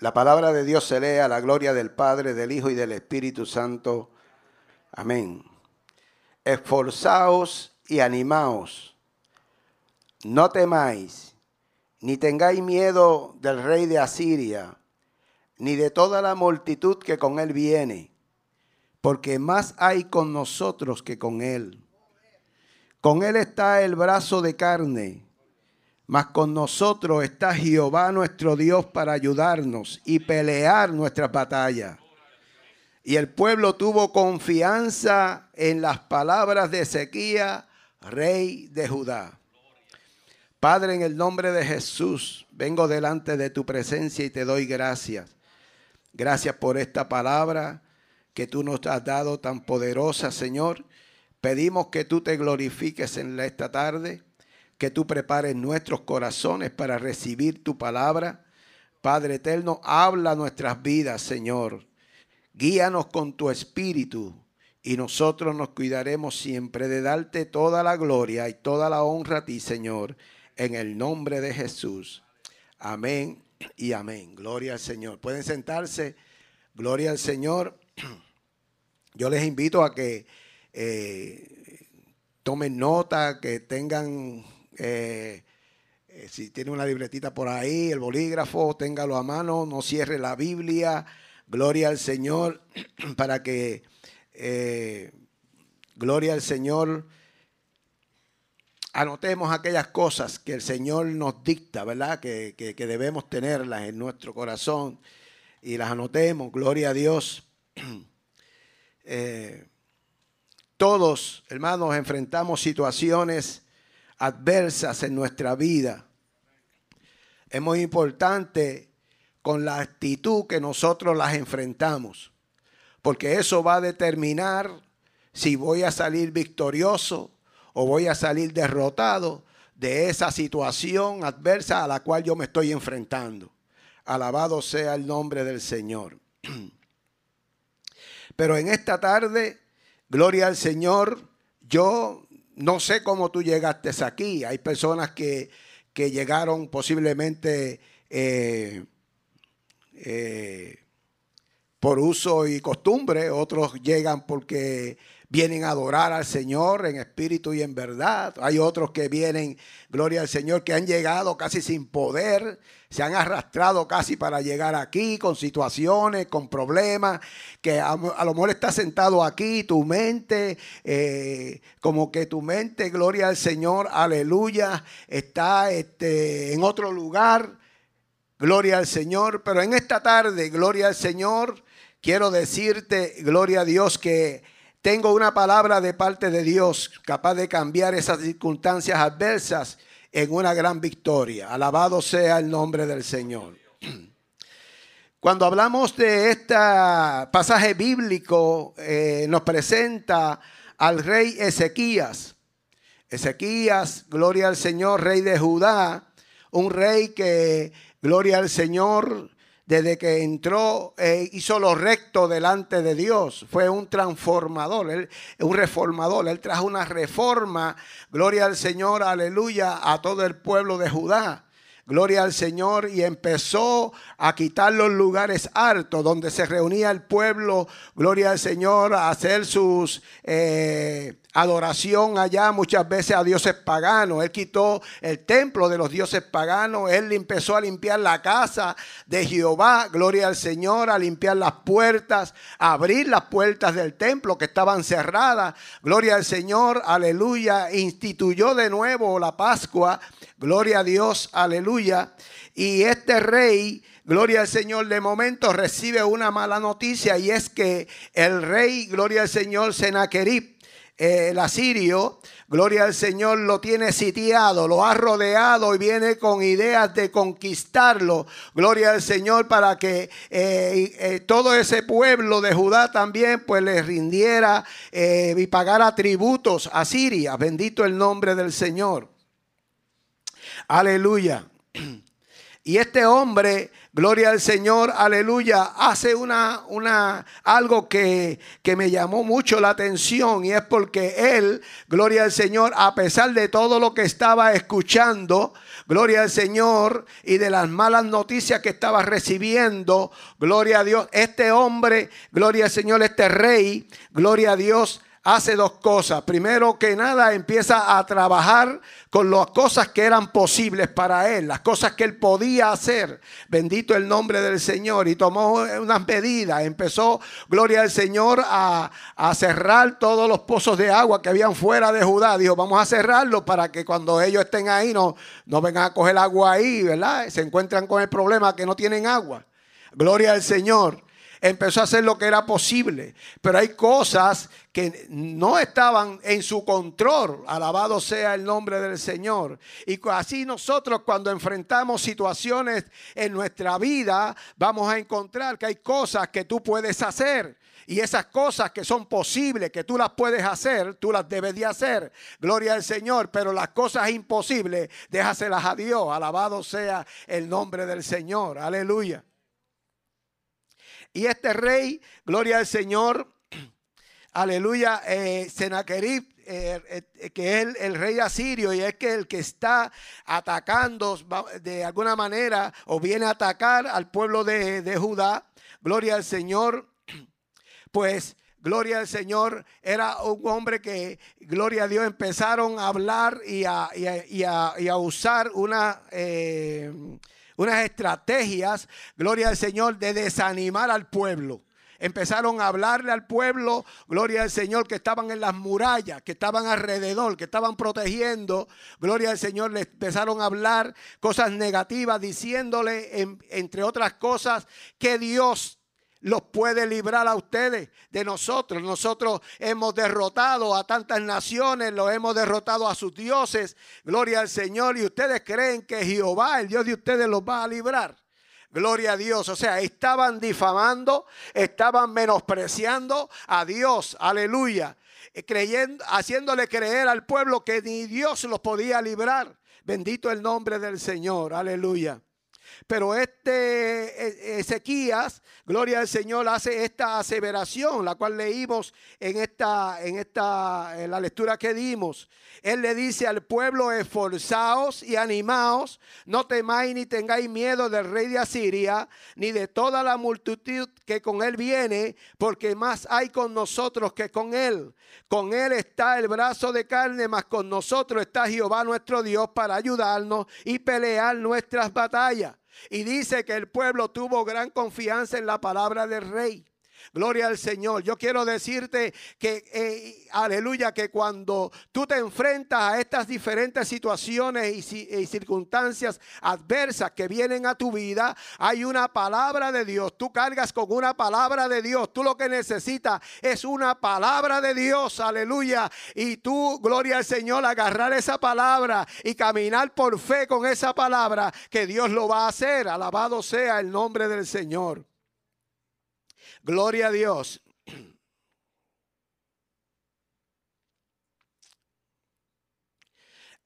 La palabra de Dios se lee a la gloria del Padre, del Hijo y del Espíritu Santo. Amén. Esforzaos y animaos. No temáis, ni tengáis miedo del rey de Asiria, ni de toda la multitud que con él viene, porque más hay con nosotros que con él. Con él está el brazo de carne mas con nosotros está Jehová nuestro Dios para ayudarnos y pelear nuestras batallas. Y el pueblo tuvo confianza en las palabras de Ezequías, rey de Judá. Padre, en el nombre de Jesús, vengo delante de tu presencia y te doy gracias. Gracias por esta palabra que tú nos has dado tan poderosa, Señor. Pedimos que tú te glorifiques en esta tarde que tú prepares nuestros corazones para recibir tu palabra. Padre eterno, habla nuestras vidas, Señor. Guíanos con tu espíritu y nosotros nos cuidaremos siempre de darte toda la gloria y toda la honra a ti, Señor, en el nombre de Jesús. Amén y amén. Gloria al Señor. Pueden sentarse. Gloria al Señor. Yo les invito a que eh, tomen nota, que tengan eh, eh, si tiene una libretita por ahí, el bolígrafo, téngalo a mano, no cierre la Biblia. Gloria al Señor para que, eh, gloria al Señor, anotemos aquellas cosas que el Señor nos dicta, ¿verdad? Que, que debemos tenerlas en nuestro corazón y las anotemos, gloria a Dios. todos, hermanos, enfrentamos situaciones adversas en nuestra vida. Es muy importante con la actitud que nosotros las enfrentamos, porque eso va a determinar si voy a salir victorioso o voy a salir derrotado de esa situación adversa a la cual yo me estoy enfrentando. Alabado sea el nombre del Señor. Pero en esta tarde, gloria al Señor, yo no sé cómo tú llegaste aquí. Hay personas que, llegaron posiblemente eh, eh, por uso y costumbre, otros llegan porque vienen a adorar al Señor en espíritu y en verdad. Hay otros que vienen, gloria al Señor, que han llegado casi sin poder, se han arrastrado casi para llegar aquí con situaciones, con problemas, que a, lo mejor está sentado aquí, tu mente, eh, como que tu mente, gloria al Señor, aleluya, está este, en otro lugar. Gloria al Señor, pero en esta tarde, gloria al Señor, quiero decirte, gloria a Dios, que tengo una palabra de parte de Dios capaz de cambiar esas circunstancias adversas en una gran victoria. Alabado sea el nombre del Señor. Cuando hablamos de este pasaje bíblico, eh, nos presenta al rey Ezequías. Ezequías, gloria al Señor, rey de Judá, un rey que, gloria al Señor, desde que entró, eh, hizo lo recto delante de Dios. Fue un transformador, un reformador. Él trajo una reforma, gloria al Señor, aleluya, a todo el pueblo de Judá. Gloria al Señor y empezó a quitar los lugares altos donde se reunía el pueblo, gloria al Señor, a hacer sus eh, adoración allá muchas veces a dioses paganos. Él quitó el templo de los dioses paganos. Él empezó a limpiar la casa de Jehová. Gloria al Señor, a limpiar las puertas, a abrir las puertas del templo que estaban cerradas. Gloria al Señor, aleluya. Instituyó de nuevo la Pascua. Gloria a Dios, aleluya. Y este rey Gloria al Señor, de momento recibe una mala noticia y es que el rey, gloria al Señor, Senaquerib, el asirio, gloria al Señor, lo tiene sitiado, lo ha rodeado y viene con ideas de conquistarlo. Gloria al Señor para que eh, eh, todo ese pueblo de Judá también pues le rindiera eh, y pagara tributos a Siria. Bendito el nombre del Señor. Aleluya. Y este hombre, gloria al Señor, aleluya, hace una, una, algo que, que me llamó mucho la atención y es porque él, gloria al Señor, a pesar de todo lo que estaba escuchando, gloria al Señor, y de las malas noticias que estaba recibiendo, gloria a Dios, este hombre, gloria al Señor, este rey, gloria a Dios, hace dos cosas. Primero que nada empieza a trabajar con las cosas que eran posibles para él, las cosas que él podía hacer. Bendito el nombre del Señor. Y tomó unas medidas. Empezó, gloria al Señor, a, cerrar todos los pozos de agua que habían fuera de Judá. Dijo, vamos a cerrarlos para que cuando ellos estén ahí no, no vengan a coger agua ahí, ¿verdad? Se encuentran con el problema que no tienen agua. Gloria al Señor empezó a hacer lo que era posible. Pero hay cosas que no estaban en su control. Alabado sea el nombre del Señor. Y así nosotros cuando enfrentamos situaciones en nuestra vida, vamos a encontrar que hay cosas que tú puedes hacer. Y esas cosas que son posibles, que tú las puedes hacer, tú las debes de hacer. Gloria al Señor. Pero las cosas imposibles, déjaselas a Dios. Alabado sea el nombre del Señor. Aleluya. Y este rey, gloria al Señor, aleluya, eh, Senaquerib, eh, eh, que es el, rey asirio y es que el que está atacando de alguna manera o viene a atacar al pueblo de, Judá, gloria al Señor, pues gloria al Señor, era un hombre que, gloria a Dios, empezaron a hablar y a, y a, usar una unas estrategias, gloria al Señor, de desanimar al pueblo. Empezaron a hablarle al pueblo, gloria al Señor, que estaban en las murallas, que estaban alrededor, que estaban protegiendo. Gloria al Señor, le empezaron a hablar cosas negativas, diciéndole, entre otras cosas, que Dios los puede librar a ustedes de nosotros. Nosotros hemos derrotado a tantas naciones, lo hemos derrotado a sus dioses. Gloria al Señor. Y ustedes creen que Jehová, el Dios de ustedes, los va a librar. Gloria a Dios. O sea, estaban difamando, estaban menospreciando a Dios. Aleluya. Eh, creyendo, haciéndole creer al pueblo que ni Dios los podía librar. Bendito el nombre del Señor. Aleluya. Pero este e, Ezequías, gloria al Señor, hace esta aseveración, la cual leímos en esta, en esta, en la lectura que dimos. Él le dice al pueblo, esforzaos y animaos, no temáis ni tengáis miedo del rey de Asiria, ni de toda la multitud que con él viene, porque más hay con nosotros que con él. Con él está el brazo de carne, mas con nosotros está Jehová nuestro Dios para ayudarnos y pelear nuestras batallas. Y dice que el pueblo tuvo gran confianza en la palabra del rey. Gloria al Señor. Yo quiero decirte que, eh, aleluya, que cuando tú te enfrentas a estas diferentes situaciones y, circunstancias adversas que vienen a tu vida, hay una palabra de Dios. Tú cargas con una palabra de Dios. Tú lo que necesitas es una palabra de Dios, aleluya. Y tú, gloria al Señor, agarrar esa palabra y caminar por fe con esa palabra, que Dios lo va a hacer. Alabado sea el nombre del Señor. Gloria a Dios.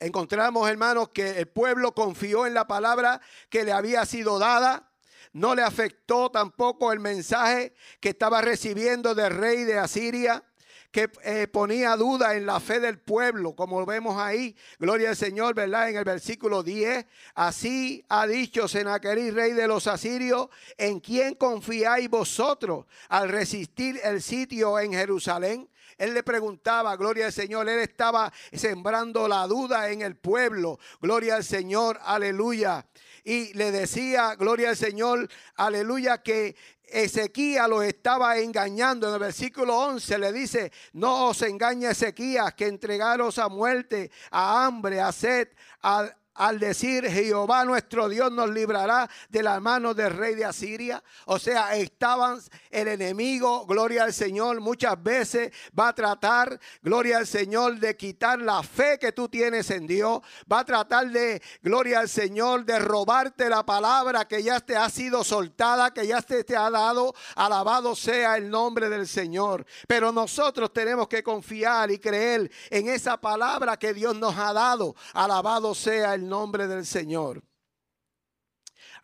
Encontramos, hermanos, que el pueblo confió en la palabra que le había sido dada. No le afectó tampoco el mensaje que estaba recibiendo del rey de Asiria que eh, ponía duda en la fe del pueblo, como vemos ahí, gloria al Señor, ¿verdad? En el versículo 10, así ha dicho Senaquerib, rey de los asirios, ¿en quién confiáis vosotros al resistir el sitio en Jerusalén? Él le preguntaba, gloria al Señor, él estaba sembrando la duda en el pueblo, gloria al Señor, aleluya. Y le decía, gloria al Señor, aleluya, que Ezequías lo estaba engañando. En el versículo 11 le dice, no os engañe Ezequías, que entregaros a muerte, a hambre, a sed, a, al decir Jehová nuestro Dios nos librará de la mano del rey de Asiria. O sea, estaban el enemigo, gloria al Señor, muchas veces va a tratar, gloria al Señor, de quitar la fe que tú tienes en Dios. Va a tratar de, gloria al Señor, de robarte la palabra que ya te ha sido soltada, que ya te, te ha dado. Alabado sea el nombre del Señor. Pero nosotros tenemos que confiar y creer en esa palabra que Dios nos ha dado. Alabado sea el nombre del Señor.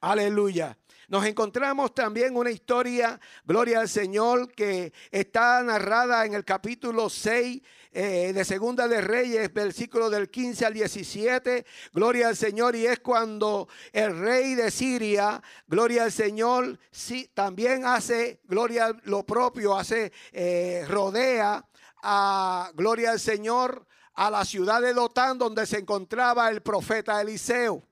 Aleluya. Nos encontramos también una historia, gloria al Señor, que está narrada en el capítulo 6 eh, de Segunda de Reyes, versículo del 15 al 17. Gloria al Señor. Y es cuando el rey de Siria, gloria al Señor, sí, también hace, gloria lo propio, hace, eh, rodea a, gloria al Señor, a la ciudad de Dotán donde se encontraba el profeta Eliseo.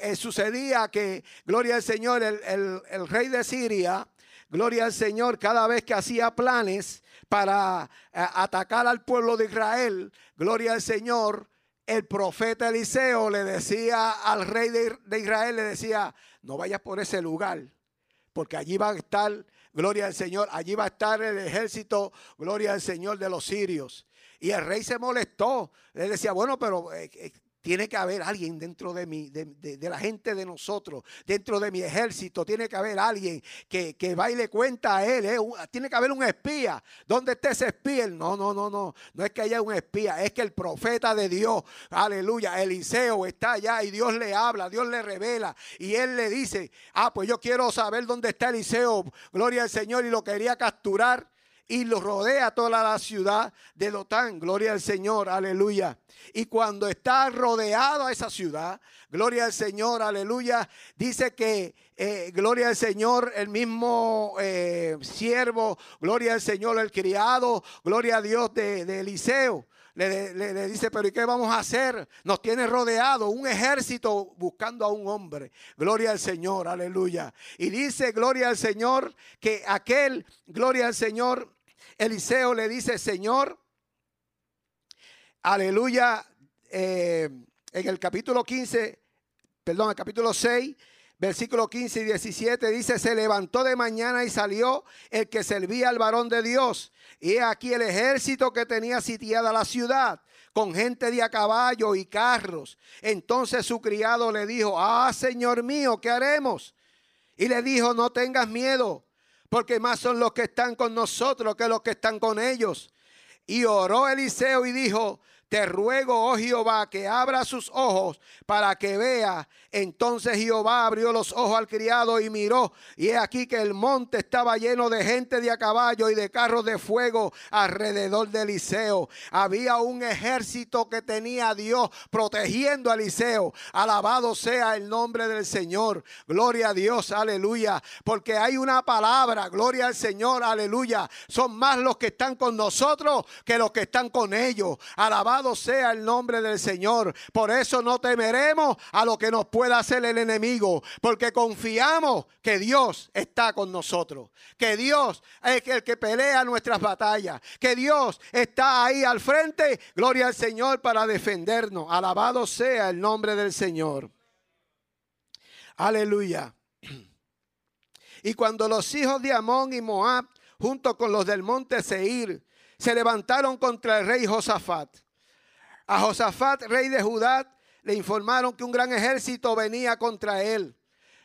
Eh, sucedía que, gloria al Señor, el, rey de Siria, gloria al Señor, cada vez que hacía planes para eh, atacar al pueblo de Israel, gloria al Señor, el profeta Eliseo le decía al rey de, de Israel, le decía, no vayas por ese lugar, porque allí va a estar, gloria al Señor, allí va a estar el ejército, gloria al Señor de los sirios. Y el rey se molestó. Le decía, bueno, pero eh, tiene que haber alguien dentro de mí, de, la gente de nosotros, dentro de mi ejército. Tiene que haber alguien que, que va y le cuenta a él. Eh, tiene que haber un espía. ¿Dónde está ese espía? No, no, no, no. No es que haya un espía. Es que el profeta de Dios, aleluya, Eliseo está allá y Dios le habla, Dios le revela. Y él le dice, ah, pues yo quiero saber dónde está Eliseo. Gloria al Señor. Y lo quería capturar y lo rodea toda la ciudad de Dotán. Gloria al Señor, aleluya. Y cuando está rodeado a esa ciudad, gloria al Señor, aleluya, dice que, eh, gloria al Señor, el mismo eh, siervo, gloria al Señor, el criado, gloria a Dios de, Eliseo. Le, le, dice, pero ¿y qué vamos a hacer? Nos tiene rodeado un ejército buscando a un hombre. Gloria al Señor, aleluya. Y dice, gloria al Señor, que aquel, gloria al Señor, Eliseo le dice, Señor, aleluya, eh, en el capítulo 15, perdón, el capítulo 6, versículo 15 y 17 dice, se levantó de mañana y salió el que servía al varón de Dios. Y aquí el ejército que tenía sitiada la ciudad con gente de a caballo y carros. Entonces su criado le dijo, ah, Señor mío, ¿qué haremos? Y le dijo, no tengas miedo, porque más son los que están con nosotros que los que están con ellos. Y oró Eliseo y dijo, te ruego, oh Jehová, que abra sus ojos para que vea. Entonces Jehová abrió los ojos al criado y miró. Y he aquí que el monte estaba lleno de gente de a caballo y de carros de fuego alrededor de Eliseo. Había un ejército que tenía a Dios protegiendo a Eliseo. Alabado sea el nombre del Señor. Gloria a Dios, aleluya. Porque hay una palabra, gloria al Señor, aleluya. Son más los que están con nosotros que los que están con ellos. Alabado sea el nombre del Señor. Por eso no temeremos a lo que nos pueda hacer el enemigo, porque confiamos que Dios está con nosotros, que Dios es el que pelea nuestras batallas, que Dios está ahí al frente. Gloria al Señor para defendernos. Alabado sea el nombre del Señor. Aleluya. Y cuando los hijos de Amón y Moab, junto con los del monte Seir, se levantaron contra el rey Josafat, a Josafat, rey de Judá, le informaron que un gran ejército venía contra él.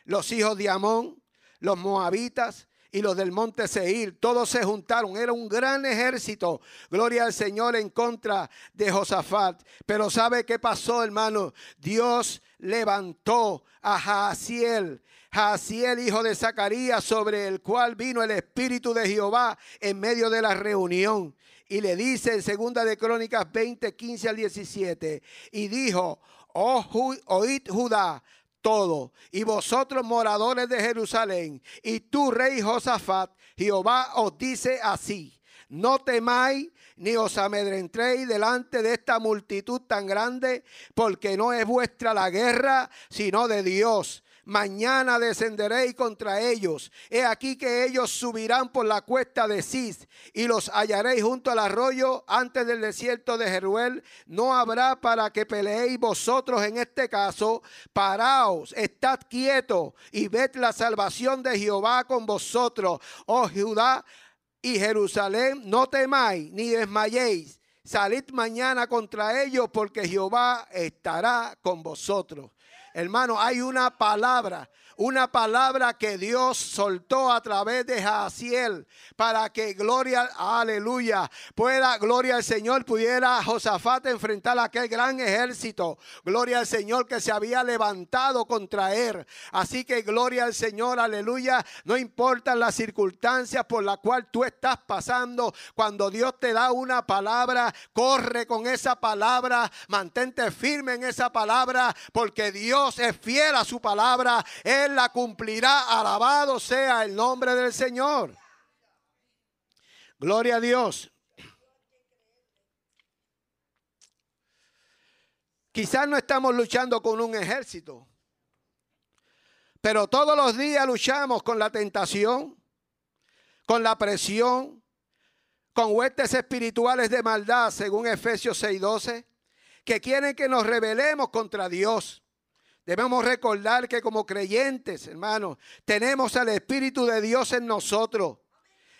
Los hijos de Amón, los moabitas y los del monte Seir, todos se juntaron. Era un gran ejército. Gloria al Señor en contra de Josafat. Pero ¿sabe qué pasó, hermano? Dios levantó a Jaasiel, Jaasiel, hijo de Zacarías, sobre el cual vino el Espíritu de Jehová en medio de la reunión y le dice en segunda de Crónicas 20, 15 al 17, y dijo, oh, oíd Judá todo, y vosotros moradores de Jerusalén, y tú rey Josafat, Jehová os dice así, no temáis ni os amedrentéis delante de esta multitud tan grande, porque no es vuestra la guerra, sino de Dios mañana descenderéis contra ellos. He aquí que ellos subirán por la cuesta de Cis y los hallaréis junto al arroyo antes del desierto de Jeruel. No habrá para que peleéis vosotros en este caso. Paraos, estad quietos y ved la salvación de Jehová con vosotros. Oh Judá y Jerusalén, no temáis ni desmayéis. Salid mañana contra ellos porque Jehová estará con vosotros. Hermano, hay una palabra una palabra que Dios soltó a través de Jaciel para que gloria, aleluya, pueda, gloria al Señor, pudiera Josafat enfrentar a aquel gran ejército. Gloria al Señor que se había levantado contra él. Así que gloria al Señor, aleluya. No importa las circunstancias por las cuales tú estás pasando, cuando Dios te da una palabra, corre con esa palabra, mantente firme en esa palabra, porque Dios es fiel a su palabra. Él la cumplirá. Alabado sea el nombre del Señor. Gloria a Dios. Quizás no estamos luchando con un ejército, pero todos los días luchamos con la tentación, con la presión, con huestes espirituales de maldad, según Efesios 6:12, que quieren que nos rebelemos contra Dios. Debemos recordar que como creyentes, hermanos, tenemos al Espíritu de Dios en nosotros.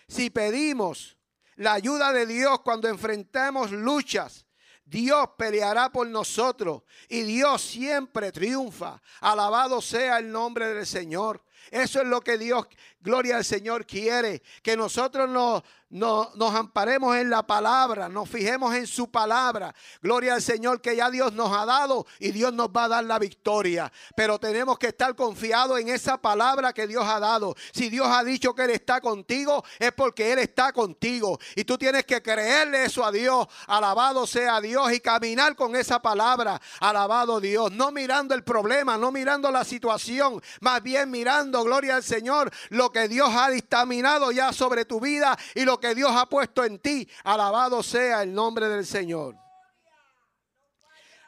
Si pedimos la ayuda de Dios cuando enfrentamos luchas, Dios peleará por nosotros y Dios siempre triunfa. Alabado sea el nombre del Señor. Eso es lo que Dios, gloria al Señor, quiere. Que nosotros nos, nos amparemos en la palabra, nos fijemos en su palabra. Gloria al Señor que ya Dios nos ha dado y Dios nos va a dar la victoria. Pero tenemos que estar confiados en esa palabra que Dios ha dado. Si Dios ha dicho que Él está contigo, es porque Él está contigo. Y tú tienes que creerle eso a Dios. Alabado sea Dios y caminar con esa palabra. Alabado Dios. No mirando el problema, no mirando la situación, más bien mirando, gloria al Señor, lo que Dios ha dictaminado ya sobre tu vida y lo que Dios ha puesto en ti. Alabado sea el nombre del Señor.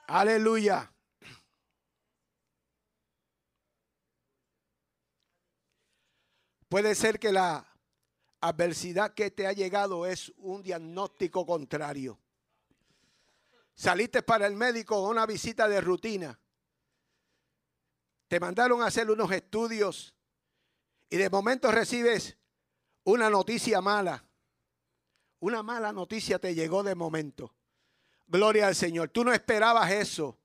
Aleluya. Puede ser que la adversidad que te ha llegado es un diagnóstico contrario. Saliste para el médico una visita de rutina. Te mandaron a hacer unos estudios y de momento recibes una noticia mala. Una mala noticia te llegó de momento. Gloria al Señor. Tú no esperabas eso.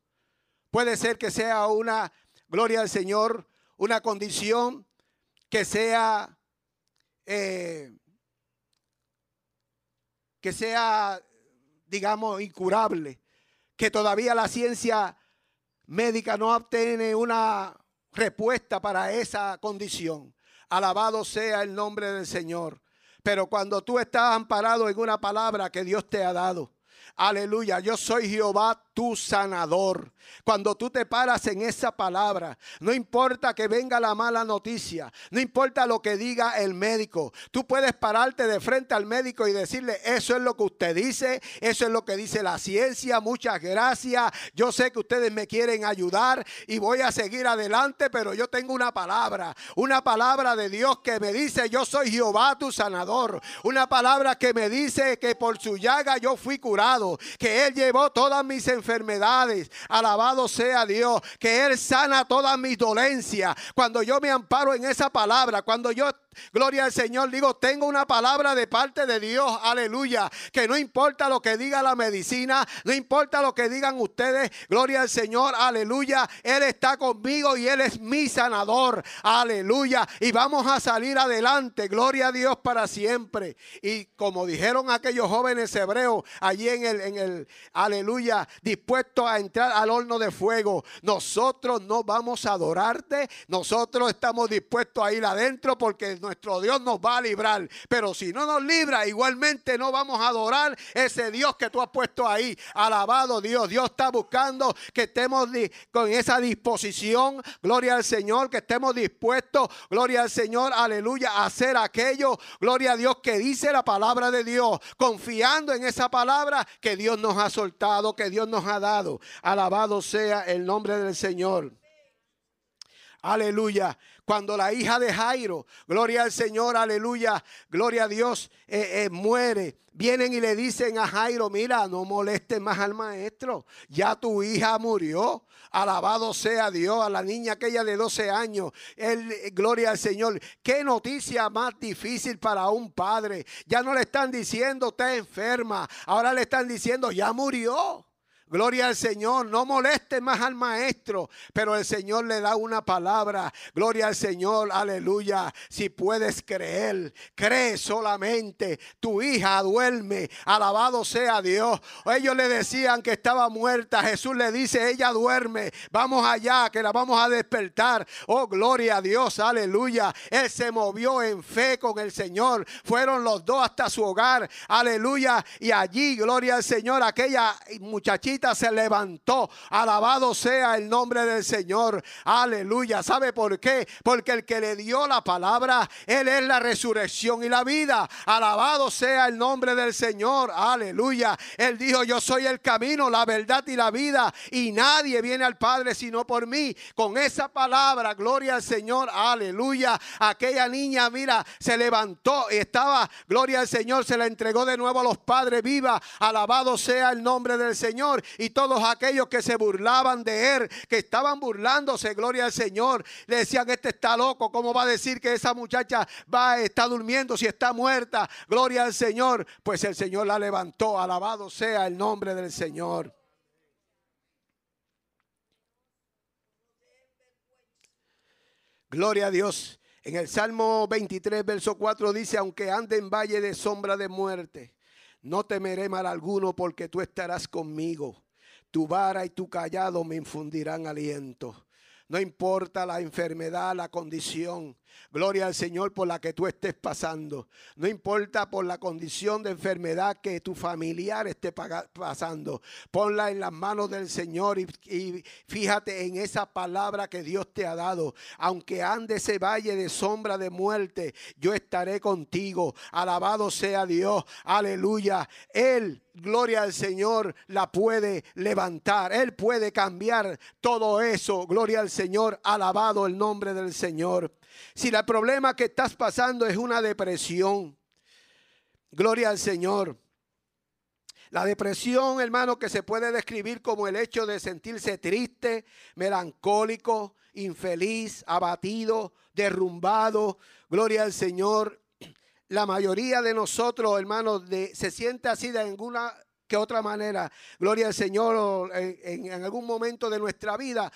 Puede ser que sea una, gloria al Señor, una condición que sea, eh, que sea, digamos, incurable. Que todavía la ciencia médica no obtiene una respuesta para esa condición. Alabado sea el nombre del Señor. Pero cuando tú estás amparado en una palabra que Dios te ha dado, aleluya, yo soy Jehová tu sanador. Cuando tú te paras en esa palabra, no importa que venga la mala noticia, no importa lo que diga el médico, tú puedes pararte de frente al médico y decirle, eso es lo que usted dice, eso es lo que dice la ciencia, muchas gracias, yo sé que ustedes me quieren ayudar y voy a seguir adelante, pero yo tengo una palabra, una palabra de Dios que me dice, yo soy Jehová tu sanador, una palabra que me dice que por su llaga yo fui curado, que Él llevó todas mis enfermedades enfermedades. Alabado sea Dios, que Él sana todas mis dolencias. Cuando yo me amparo en esa palabra, cuando yo Gloria al Señor. Digo, tengo una palabra de parte de Dios. Aleluya. Que no importa lo que diga la medicina, no importa lo que digan ustedes. Gloria al Señor. Aleluya. Él está conmigo y Él es mi sanador. Aleluya. Y vamos a salir adelante. Gloria a Dios para siempre. Y como dijeron aquellos jóvenes hebreos allí en el, en el aleluya, dispuestos a entrar al horno de fuego. Nosotros no vamos a adorarte. Nosotros estamos dispuestos a ir adentro porque nuestro Dios nos va a librar. Pero si no nos libra, igualmente no vamos a adorar ese Dios que tú has puesto ahí. Alabado Dios. Dios está buscando que estemos con esa disposición. Gloria al Señor, que estemos dispuestos. Gloria al Señor, aleluya, a hacer aquello. Gloria a Dios que dice la palabra de Dios. Confiando en esa palabra que Dios nos ha soltado, que Dios nos ha dado. Alabado sea el nombre del Señor. Aleluya. Cuando la hija de Jairo, gloria al Señor, aleluya, gloria a Dios, eh, eh, muere. Vienen y le dicen a Jairo, mira, no molestes más al maestro. Ya tu hija murió. Alabado sea Dios, a la niña aquella de 12 años. El, gloria al Señor. Qué noticia más difícil para un padre. Ya no le están diciendo, está enferma. Ahora le están diciendo, ya murió. Gloria al Señor, no moleste más al maestro, pero el Señor le da una palabra. Gloria al Señor, aleluya. Si puedes creer, cree solamente. Tu hija duerme, alabado sea Dios. Ellos le decían que estaba muerta. Jesús le dice, ella duerme. Vamos allá, que la vamos a despertar. Oh, gloria a Dios, aleluya. Él se movió en fe con el Señor. Fueron los dos hasta su hogar, aleluya. Y allí, gloria al Señor, aquella muchachita se levantó. Alabado sea el nombre del Señor. Aleluya. ¿Sabe por qué? Porque el que le dio la palabra, Él es la resurrección y la vida. Alabado sea el nombre del Señor. Aleluya. Él dijo, yo soy el camino, la verdad y la vida. Y nadie viene al Padre sino por mí. Con esa palabra, gloria al Señor. Aleluya. Aquella niña, mira, se levantó y estaba, gloria al Señor, se la entregó de nuevo a los padres viva. Alabado sea el nombre del Señor y todos aquellos que se burlaban de él, que estaban burlándose, gloria al Señor, le decían, este está loco, ¿cómo va a decir que esa muchacha va, está durmiendo si está muerta? Gloria al Señor. Pues el Señor la levantó, alabado sea el nombre del Señor. Gloria a Dios. En el Salmo 23, verso 4 dice, aunque ande en valle de sombra de muerte, no temeré mal alguno porque tú estarás conmigo. Tu vara y tu callado me infundirán aliento. No importa la enfermedad, la condición. Gloria al Señor por la que tú estés pasando. No importa por la condición de enfermedad que tu familiar esté pasando. Ponla en las manos del Señor y, fíjate en esa palabra que Dios te ha dado. Aunque ande ese valle de sombra de muerte, yo estaré contigo. Alabado sea Dios. Aleluya. Él gloria al Señor, la puede levantar. Él puede cambiar todo eso. Gloria al Señor, alabado el nombre del Señor. Si el problema que estás pasando es una depresión, gloria al Señor. La depresión, hermano, que se puede describir como el hecho de sentirse triste, melancólico, infeliz, abatido, derrumbado. Gloria al Señor. La mayoría de nosotros, hermanos, se siente así de alguna que otra manera. Gloria al Señor en, en algún momento de nuestra vida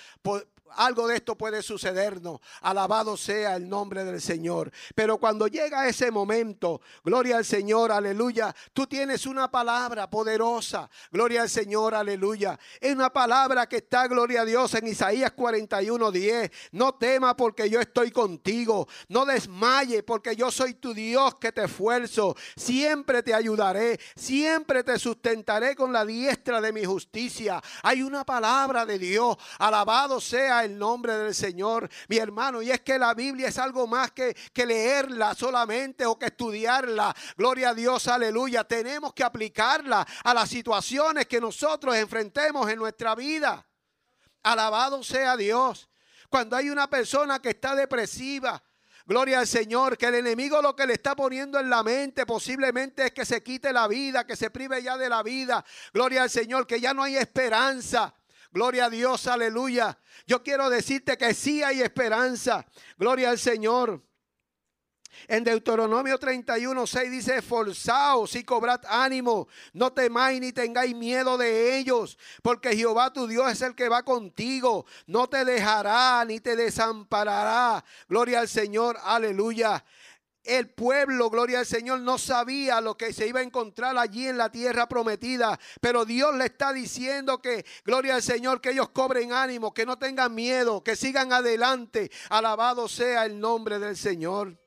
algo de esto puede sucedernos. Alabado sea el nombre del Señor. Pero cuando llega ese momento, gloria al Señor, aleluya, tú tienes una palabra poderosa. Gloria al Señor, aleluya. Es una palabra que está, gloria a Dios, en Isaías 41, 10. No tema porque yo estoy contigo. No desmaye porque yo soy tu Dios que te esfuerzo. Siempre te ayudaré. Siempre te sustentaré con la diestra de mi justicia. Hay una palabra de Dios. Alabado sea el nombre del Señor, mi hermano. Y es que la Biblia es algo más que, que leerla solamente o que estudiarla. Gloria a Dios, aleluya. Tenemos que aplicarla a las situaciones que nosotros enfrentemos en nuestra vida. Alabado sea Dios. Cuando hay una persona que está depresiva, Gloria al Señor, que el enemigo lo que le está poniendo en la mente posiblemente es que se quite la vida, que se prive ya de la vida. Gloria al Señor, que ya no hay esperanza. Gloria a Dios, aleluya. Yo quiero decirte que sí hay esperanza. Gloria al Señor. En Deuteronomio 31, 6 dice, esforzaos y cobrad ánimo, no temáis ni tengáis miedo de ellos, porque Jehová tu Dios es el que va contigo, no te dejará ni te desamparará. Gloria al Señor, aleluya. El pueblo, gloria al Señor, no sabía lo que se iba a encontrar allí en la tierra prometida. Pero Dios le está diciendo que, gloria al Señor, que ellos cobren ánimo, que no tengan miedo, que sigan adelante. Alabado sea el nombre del Señor.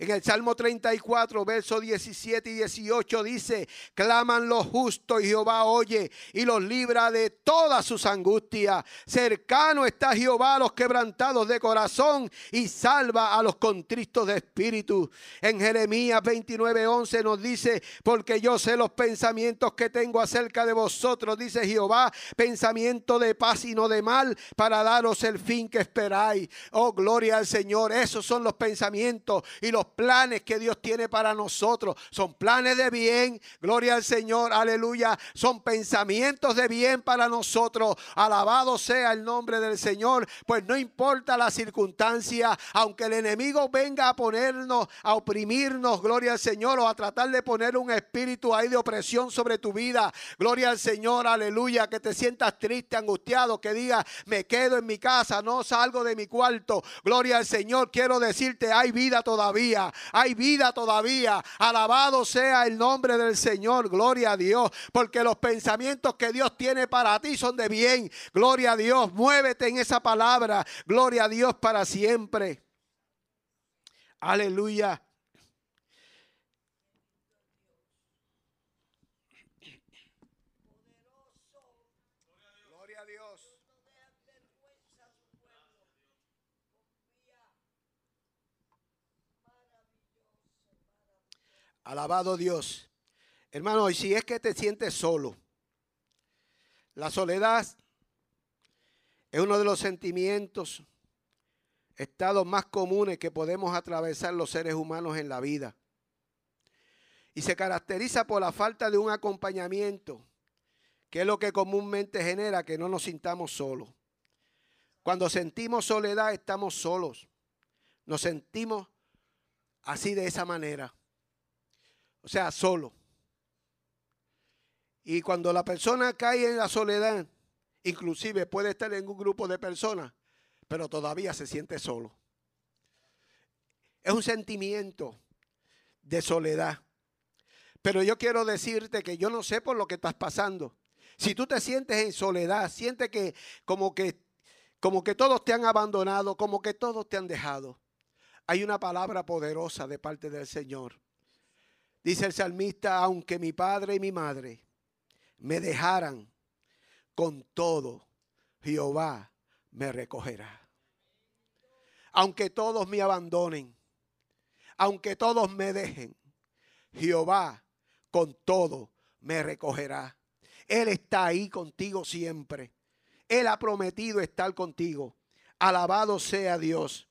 En el Salmo 34, versos 17 y 18 dice, claman los justos y Jehová oye y los libra de todas sus angustias. Cercano está Jehová a los quebrantados de corazón y salva a los contristos de espíritu. En Jeremías 29, 11 nos dice, porque yo sé los pensamientos que tengo acerca de vosotros, dice Jehová, pensamiento de paz y no de mal, para daros el fin que esperáis. Oh, gloria al Señor. Esos son los pensamientos y los planes que Dios tiene para nosotros. Son planes de bien, gloria al Señor, aleluya. Son pensamientos de bien para nosotros. Alabado sea el nombre del Señor. Pues no importa la circunstancia, aunque el enemigo venga a ponernos, a oprimirnos, gloria al Señor, o a tratar de poner un espíritu ahí de opresión sobre tu vida. Gloria al Señor, aleluya. Que te sientas triste, angustiado, que diga, me quedo en mi casa, no salgo de mi cuarto. Gloria al Señor, quiero decirte, hay vida todavía, hay vida todavía. Alabado sea el nombre del Señor, gloria a Dios, porque los pensamientos que Dios tiene para ti son de bien. Gloria a Dios, muévete en esa palabra. Gloria a Dios para siempre. Aleluya. Alabado Dios. Hermano, y si es que te sientes solo, la soledad es uno de los sentimientos, estados más comunes que podemos atravesar los seres humanos en la vida. Y se caracteriza por la falta de un acompañamiento, que es lo que comúnmente genera que no nos sintamos solos. Cuando sentimos soledad estamos solos. Nos sentimos así de esa manera. O sea, solo. Y cuando la persona cae en la soledad, inclusive puede estar en un grupo de personas, pero todavía se siente solo. Es un sentimiento de soledad. Pero yo quiero decirte que yo no sé por lo que estás pasando. Si tú te sientes en soledad, sientes que como que como que todos te han abandonado, como que todos te han dejado. Hay una palabra poderosa de parte del Señor Dice el salmista, aunque mi padre y mi madre me dejaran, con todo Jehová me recogerá. Aunque todos me abandonen, aunque todos me dejen, Jehová con todo me recogerá. Él está ahí contigo siempre. Él ha prometido estar contigo. Alabado sea Dios.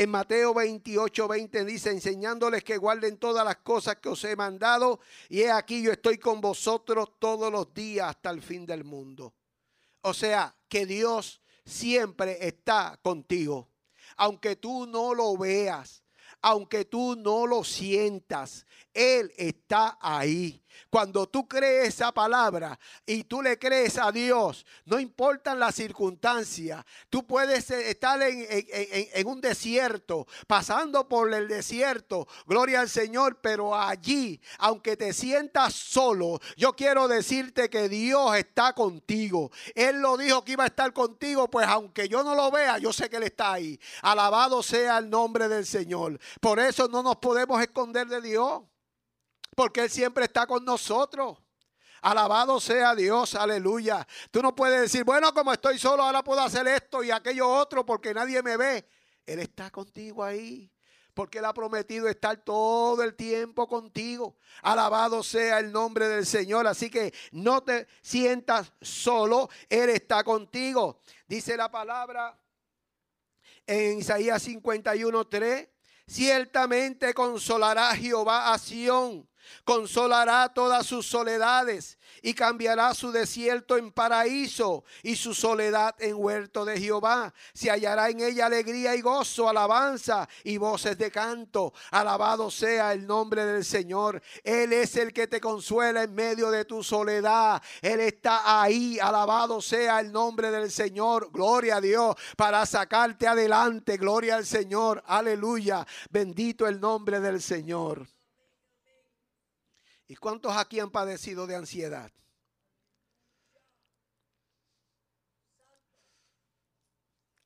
En Mateo 28, 20 dice, enseñándoles que guarden todas las cosas que os he mandado, y he aquí yo estoy con vosotros todos los días hasta el fin del mundo. O sea, que Dios siempre está contigo. Aunque tú no lo veas, aunque tú no lo sientas, Él está ahí. Cuando tú crees esa palabra y tú le crees a Dios, no importan las circunstancias, tú puedes eh, estar en, en, un desierto, pasando por el desierto, gloria al Señor, pero allí, aunque te sientas solo, yo quiero decirte que Dios está contigo. Él lo dijo que iba a estar contigo, pues aunque yo no lo vea, yo sé que Él está ahí. Alabado sea el nombre del Señor. Por eso no nos podemos esconder de Dios porque Él siempre está con nosotros. Alabado sea Dios, aleluya. Tú no puedes decir, bueno, como estoy solo, ahora puedo hacer esto y aquello otro porque nadie me ve. Él está contigo ahí. Porque Él ha prometido estar todo el tiempo contigo. Alabado sea el nombre del Señor. Así que no te sientas solo. Él está contigo. Dice la palabra en Isaías 51.3. Ciertamente consolará Jehová a Sión consolará todas sus soledades y cambiará su desierto en paraíso y su soledad en huerto de Jehová. Se hallará en ella alegría y gozo, alabanza y voces de canto. Alabado sea el nombre del Señor. Él es el que te consuela en medio de tu soledad. Él está ahí. Alabado sea el nombre del Señor. Gloria a Dios para sacarte adelante. Gloria al Señor. Aleluya. Bendito el nombre del Señor. ¿Y cuántos aquí han padecido de ansiedad?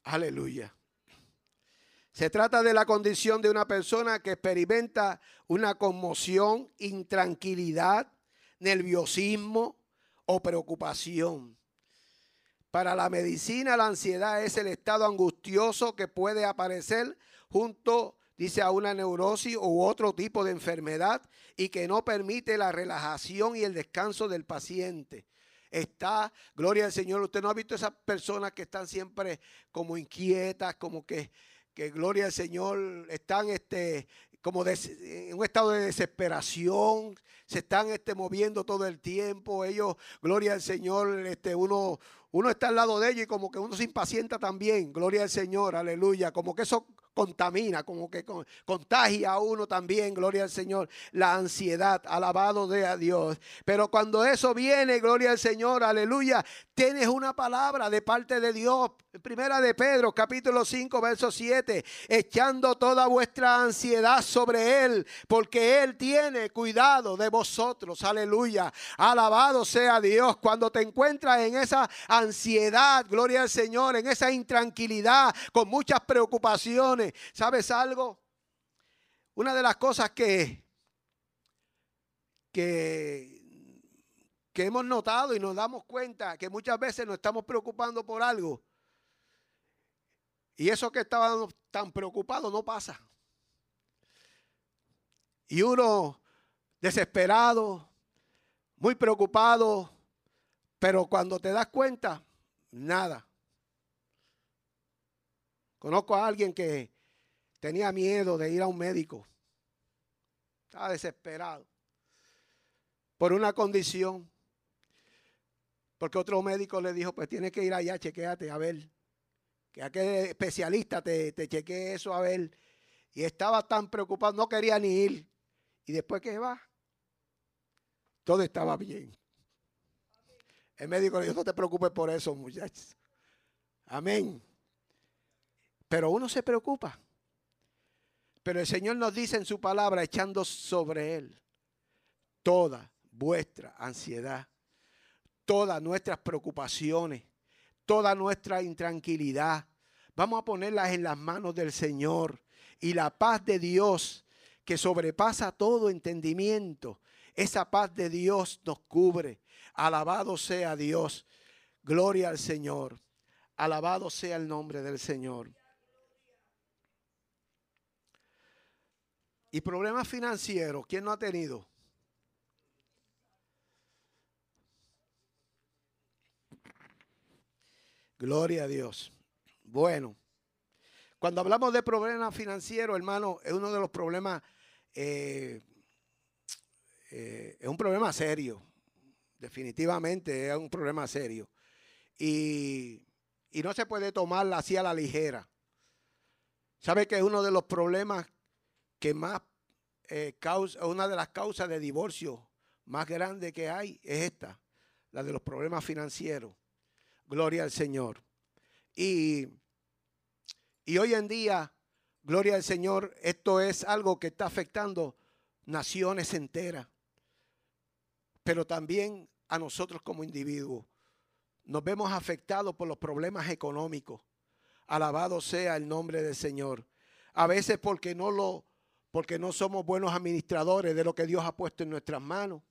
Aleluya. Se trata de la condición de una persona que experimenta una conmoción, intranquilidad, nerviosismo o preocupación. Para la medicina, la ansiedad es el estado angustioso que puede aparecer junto dice a una neurosis u otro tipo de enfermedad y que no permite la relajación y el descanso del paciente. Está, gloria al Señor, usted no ha visto esas personas que están siempre como inquietas, como que, que gloria al Señor, están este, como en un estado de desesperación, se están este, moviendo todo el tiempo. Ellos, gloria al Señor, este, uno, uno está al lado de ellos y como que uno se impacienta también. Gloria al Señor, aleluya. Como que eso contamina, como que contagia a uno también, gloria al Señor, la ansiedad, alabado de a Dios. Pero cuando eso viene, gloria al Señor, aleluya, tienes una palabra de parte de Dios. Primera de Pedro, capítulo 5, verso 7, echando toda vuestra ansiedad sobre Él, porque Él tiene cuidado de vosotros, aleluya. Alabado sea Dios. Cuando te encuentras en esa ansiedad, gloria al Señor, en esa intranquilidad, con muchas preocupaciones, ¿Sabes algo? Una de las cosas que, que, que hemos notado y nos damos cuenta que muchas veces nos estamos preocupando por algo y eso que estábamos tan preocupados no pasa. Y uno desesperado, muy preocupado, pero cuando te das cuenta, nada. Conozco a alguien que tenía miedo de ir a un médico. Estaba desesperado por una condición. Porque otro médico le dijo, pues tienes que ir allá, chequéate a ver. Que aquel especialista te, te chequee eso a ver. Y estaba tan preocupado, no quería ni ir. Y después que va, todo estaba bien. El médico le dijo, no te preocupes por eso, muchachos. Amén. Pero uno se preocupa. Pero el Señor nos dice en su palabra, echando sobre Él toda vuestra ansiedad, todas nuestras preocupaciones, toda nuestra intranquilidad. Vamos a ponerlas en las manos del Señor. Y la paz de Dios, que sobrepasa todo entendimiento, esa paz de Dios nos cubre. Alabado sea Dios. Gloria al Señor. Alabado sea el nombre del Señor. Y problemas financieros, ¿quién no ha tenido? Gloria a Dios. Bueno, cuando hablamos de problemas financieros, hermano, es uno de los problemas, eh, eh, es un problema serio. Definitivamente es un problema serio. Y, y no se puede tomar así a la ligera. ¿Sabe que es uno de los problemas que más eh, causa, una de las causas de divorcio más grandes que hay es esta, la de los problemas financieros. Gloria al Señor. Y, y hoy en día, gloria al Señor, esto es algo que está afectando naciones enteras, pero también a nosotros como individuos. Nos vemos afectados por los problemas económicos. Alabado sea el nombre del Señor. A veces porque no lo porque no somos buenos administradores de lo que Dios ha puesto en nuestras manos.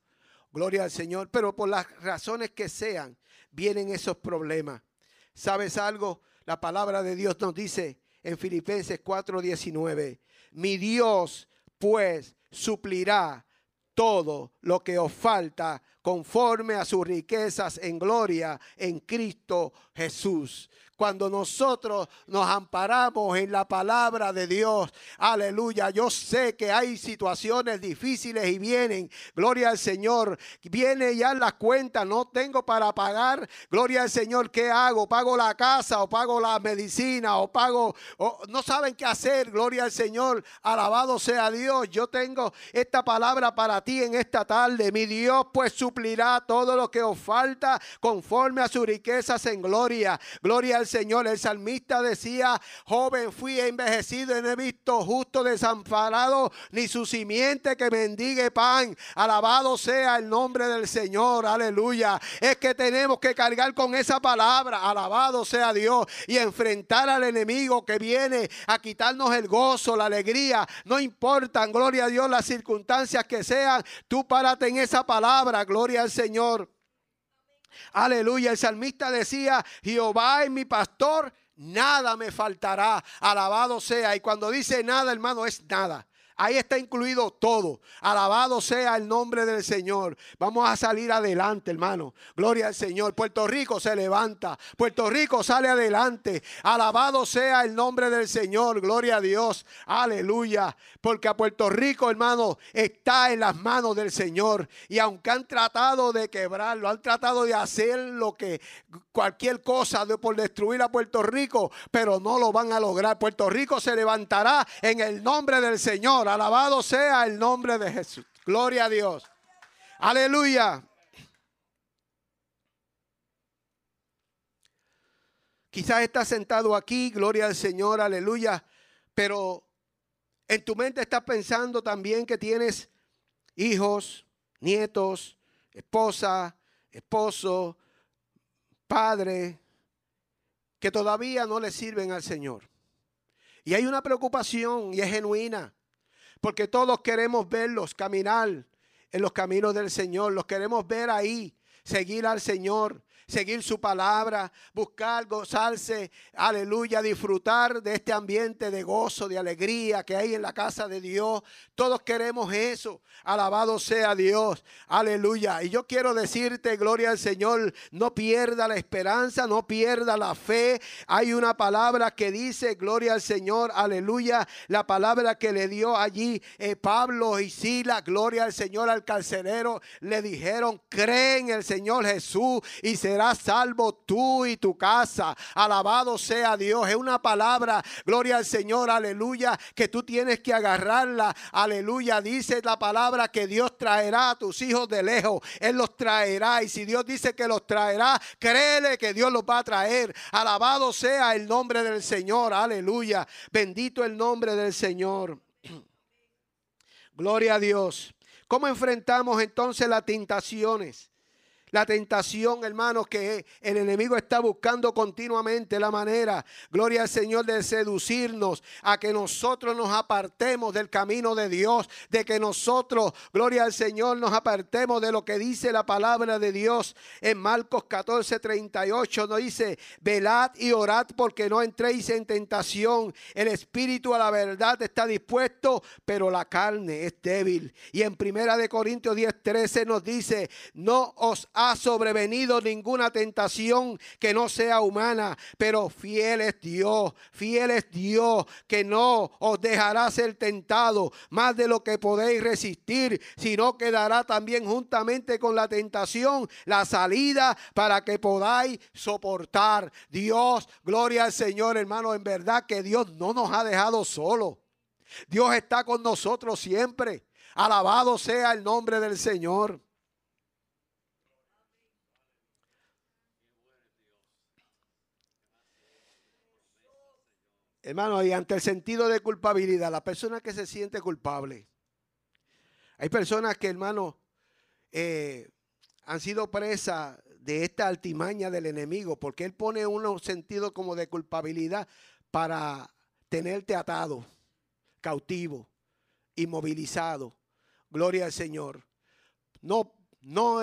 Gloria al Señor. Pero por las razones que sean, vienen esos problemas. ¿Sabes algo? La palabra de Dios nos dice en Filipenses 4:19, mi Dios pues suplirá todo lo que os falta conforme a sus riquezas en gloria en Cristo Jesús cuando nosotros nos amparamos en la palabra de Dios. Aleluya. Yo sé que hay situaciones difíciles y vienen. Gloria al Señor. Viene ya la cuenta. No tengo para pagar. Gloria al Señor. ¿Qué hago? ¿Pago la casa o pago la medicina o pago? no saben qué hacer. Gloria al Señor. Alabado sea Dios. Yo tengo esta palabra para ti en esta tarde. Mi Dios pues suplirá todo lo que os falta conforme a sus riquezas en gloria. Gloria al Señor. El salmista decía, joven fui envejecido y no he visto justo desamparado ni su simiente que mendigue pan. Alabado sea el nombre del Señor. Aleluya. Es que tenemos que cargar con esa palabra. Alabado sea Dios. Y enfrentar al enemigo que viene a quitarnos el gozo, la alegría. No importan, gloria a Dios, las circunstancias que sean. Tú párate en esa palabra. Gloria al Señor. Aleluya. El salmista decía, Jehová es mi pastor, nada me faltará. Alabado sea. Y cuando dice nada, hermano, es nada. Ahí está incluido todo. Alabado sea el nombre del Señor. Vamos a salir adelante, hermano. Gloria al Señor. Puerto Rico se levanta. Puerto Rico sale adelante. Alabado sea el nombre del Señor. Gloria a Dios. Aleluya. Porque a Puerto Rico, hermano, está en las manos del Señor. Y aunque han tratado de quebrarlo, han tratado de hacer lo que cualquier cosa por destruir a Puerto Rico, pero no lo van a lograr. Puerto Rico se levantará en el nombre del Señor. Alabado sea el nombre de Jesús. Gloria a Dios. Aleluya. Quizás estás sentado aquí, gloria al Señor, aleluya, pero en tu mente estás pensando también que tienes hijos, nietos, esposa, esposo, padre, que todavía no le sirven al Señor. Y hay una preocupación y es genuina. Porque todos queremos verlos caminar en los caminos del Señor. Los queremos ver ahí, seguir al Señor seguir su palabra, buscar, gozarse, aleluya, disfrutar de este ambiente de gozo, de alegría que hay en la casa de Dios. Todos queremos eso. Alabado sea Dios. Aleluya. Y yo quiero decirte, gloria al Señor, no pierda la esperanza, no pierda la fe. Hay una palabra que dice, gloria al Señor, aleluya. La palabra que le dio allí eh, Pablo y Sila, gloria al Señor, al carcelero, le dijeron, cree en el Señor Jesús y será salvo tú y tu casa. Alabado sea Dios. Es una palabra, gloria al Señor, aleluya, que tú tienes que agarrarla. Aleluya. Dice la palabra que Dios traerá a tus hijos de lejos. Él los traerá. Y si Dios dice que los traerá, créele que Dios los va a traer. Alabado sea el nombre del Señor. Aleluya. Bendito el nombre del Señor. Gloria a Dios. ¿Cómo enfrentamos entonces las tentaciones? La tentación, hermanos, que el enemigo está buscando continuamente la manera, gloria al Señor, de seducirnos a que nosotros nos apartemos del camino de Dios, de que nosotros, gloria al Señor, nos apartemos de lo que dice la palabra de Dios. En Marcos 14, 38 nos dice, velad y orad porque no entréis en tentación. El espíritu a la verdad está dispuesto, pero la carne es débil. Y en Primera de Corintios 10, 13 nos dice, no os ha sobrevenido ninguna tentación que no sea humana, pero fiel es Dios, fiel es Dios, que no os dejará ser tentado más de lo que podéis resistir, sino que dará también juntamente con la tentación la salida para que podáis soportar. Dios, gloria al Señor, hermano, en verdad que Dios no nos ha dejado solos. Dios está con nosotros siempre. Alabado sea el nombre del Señor. Hermano, y ante el sentido de culpabilidad, la persona que se siente culpable. Hay personas que, hermano, eh, han sido presas de esta altimaña del enemigo, porque él pone un sentido como de culpabilidad para tenerte atado, cautivo, inmovilizado. Gloria al Señor. No, no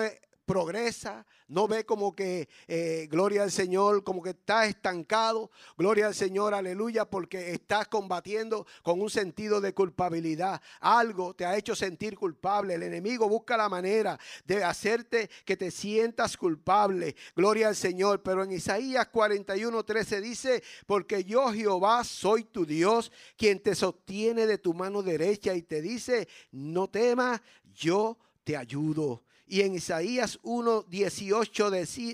progresa, no ve como que, eh, gloria al Señor, como que está estancado, gloria al Señor, aleluya, porque estás combatiendo con un sentido de culpabilidad. Algo te ha hecho sentir culpable. El enemigo busca la manera de hacerte que te sientas culpable, gloria al Señor. Pero en Isaías 41, 13 dice, porque yo Jehová soy tu Dios, quien te sostiene de tu mano derecha y te dice, no temas, yo te ayudo. Y en Isaías 1, 18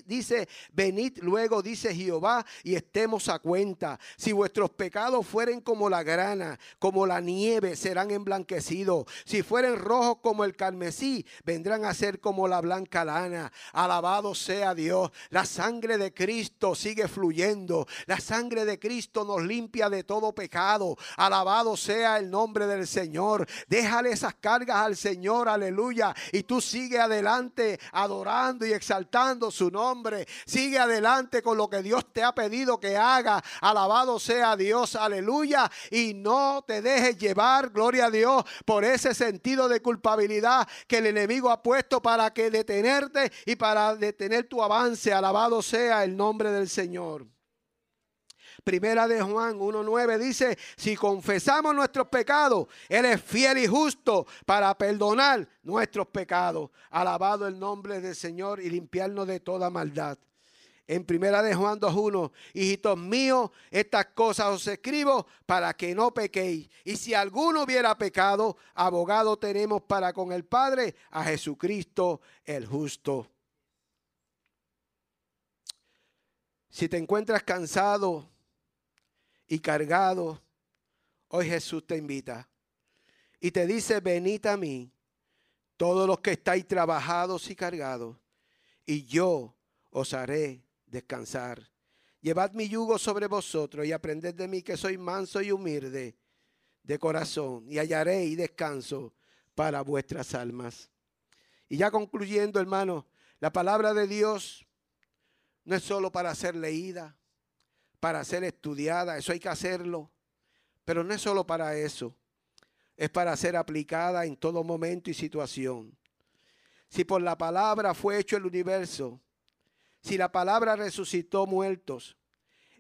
dice, venid luego, dice Jehová, y estemos a cuenta. Si vuestros pecados fueren como la grana, como la nieve, serán emblanquecidos. Si fueren rojos como el carmesí, vendrán a ser como la blanca lana. Alabado sea Dios. La sangre de Cristo sigue fluyendo. La sangre de Cristo nos limpia de todo pecado. Alabado sea el nombre del Señor. Déjale esas cargas al Señor, aleluya. Y tú sigue adelante adorando y exaltando su nombre. Sigue adelante con lo que Dios te ha pedido que haga. Alabado sea Dios, aleluya. Y no te dejes llevar, gloria a Dios, por ese sentido de culpabilidad que el enemigo ha puesto para que detenerte y para detener tu avance. Alabado sea el nombre del Señor. Primera de Juan 1.9 dice, si confesamos nuestros pecados, Él es fiel y justo para perdonar nuestros pecados. Alabado el nombre del Señor y limpiarnos de toda maldad. En primera de Juan 2.1, hijitos míos, estas cosas os escribo para que no pequéis. Y si alguno hubiera pecado, abogado tenemos para con el Padre a Jesucristo el justo. Si te encuentras cansado y cargado, hoy Jesús te invita y te dice, venid a mí, todos los que estáis trabajados y cargados, y yo os haré descansar. Llevad mi yugo sobre vosotros y aprended de mí que soy manso y humilde de corazón y hallaréis descanso para vuestras almas. Y ya concluyendo, hermano, la palabra de Dios no es solo para ser leída, para ser estudiada, eso hay que hacerlo, pero no es solo para eso, es para ser aplicada en todo momento y situación. Si por la palabra fue hecho el universo, si la palabra resucitó muertos,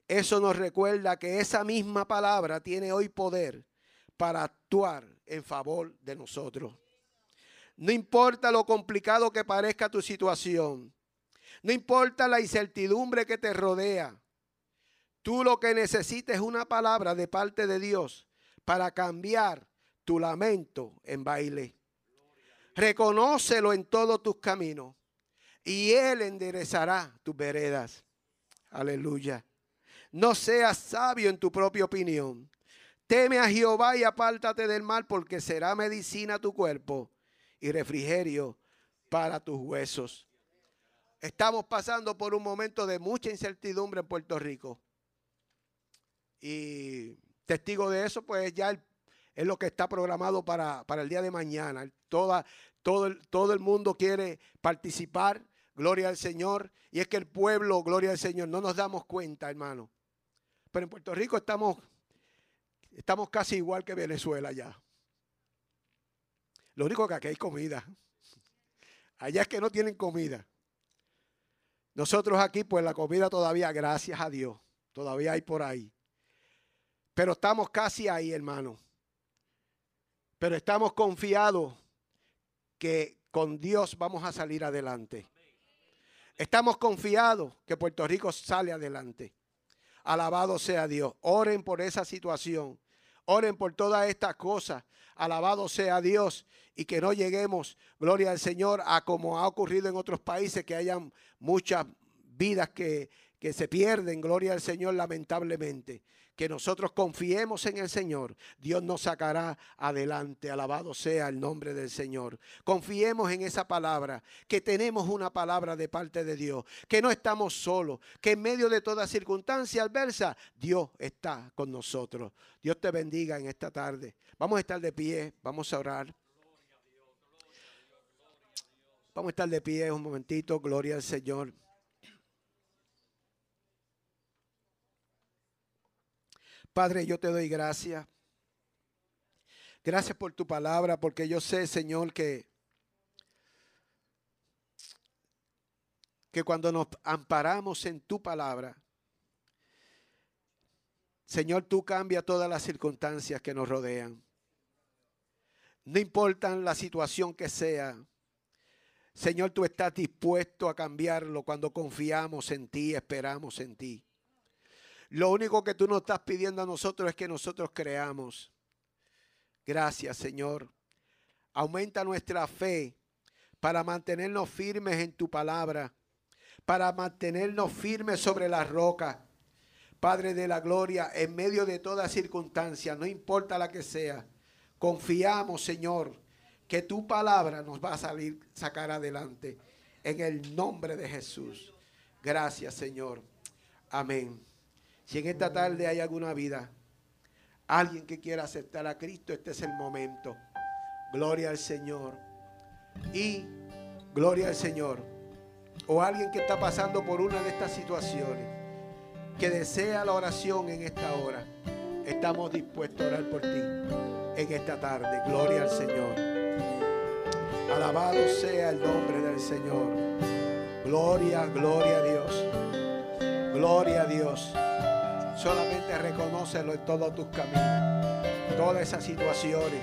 eso nos recuerda que esa misma palabra tiene hoy poder para actuar en favor de nosotros. No importa lo complicado que parezca tu situación, no importa la incertidumbre que te rodea, tú lo que necesitas es una palabra de parte de Dios para cambiar tu lamento en baile. Reconócelo en todos tus caminos y Él enderezará tus veredas. Aleluya. No seas sabio en tu propia opinión. Teme a Jehová y apártate del mal, porque será medicina tu cuerpo y refrigerio para tus huesos. Estamos pasando por un momento de mucha incertidumbre en Puerto Rico. Y testigo de eso, pues ya es lo que está programado para, el día de mañana. Toda, todo, todo el mundo quiere participar Gloria al Señor. Y es que el pueblo, gloria al Señor, no nos damos cuenta, hermano. Pero en Puerto Rico estamos, estamos casi igual que Venezuela ya. Lo único que aquí hay comida. Allá es que no tienen comida. Nosotros aquí, pues la comida todavía, gracias a Dios, todavía hay por ahí. Pero estamos casi ahí, hermano. Pero estamos confiados que con Dios vamos a salir adelante. Estamos confiados que Puerto Rico sale adelante. Alabado sea Dios. Oren por esa situación. Oren por todas estas cosas. Alabado sea Dios. Y que no lleguemos, gloria al Señor, a como ha ocurrido en otros países, que hayan muchas vidas que, que se pierden, gloria al Señor, lamentablemente que nosotros confiemos en el Señor, Dios nos sacará adelante. Alabado sea el nombre del Señor. Confiemos en esa palabra, que tenemos una palabra de parte de Dios, que no estamos solos, que en medio de toda circunstancia adversa, Dios está con nosotros. Dios te bendiga en esta tarde. Vamos a estar de pie, vamos a orar. Vamos a estar de pie un momentito, gloria al Señor. Padre, yo te doy gracias. Gracias por tu palabra, porque yo sé, Señor, que, que cuando nos amparamos en tu palabra, Señor, tú cambias todas las circunstancias que nos rodean. No importa la situación que sea. Señor, tú estás dispuesto a cambiarlo cuando confiamos en ti, esperamos en ti. Lo único que tú nos estás pidiendo a nosotros es que nosotros creamos. Gracias, Señor. Aumenta nuestra fe para mantenernos firmes en tu palabra, para mantenernos firmes sobre la roca. Padre de la gloria, en medio de toda circunstancia, no importa la que sea, confiamos, Señor, que tu palabra nos va a salir, sacar adelante. En el nombre de Jesús. Gracias, Señor. Amén. Si en esta tarde hay alguna vida, alguien que quiera aceptar a Cristo, este es el momento. Gloria al Señor. Y gloria al Señor. O alguien que está pasando por una de estas situaciones, que desea la oración en esta hora. Estamos dispuestos a orar por ti en esta tarde. Gloria al Señor. Alabado sea el nombre del Señor. Gloria, gloria a Dios. Gloria a Dios. Solamente reconócelo en todos tus caminos. Todas esas situaciones.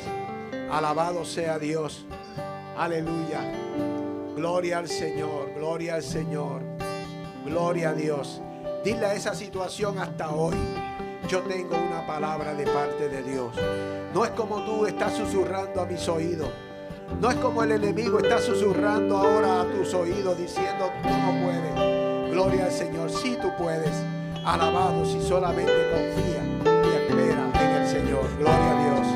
Alabado sea Dios. Aleluya. Gloria al Señor, gloria al Señor. Gloria a Dios. Dile a esa situación hasta hoy. Yo tengo una palabra de parte de Dios. No es como tú estás susurrando a mis oídos. No es como el enemigo está susurrando ahora a tus oídos diciendo tú no puedes. Gloria al Señor. Si tú puedes alabado si solamente confía y espera en el Señor. Gloria a Dios.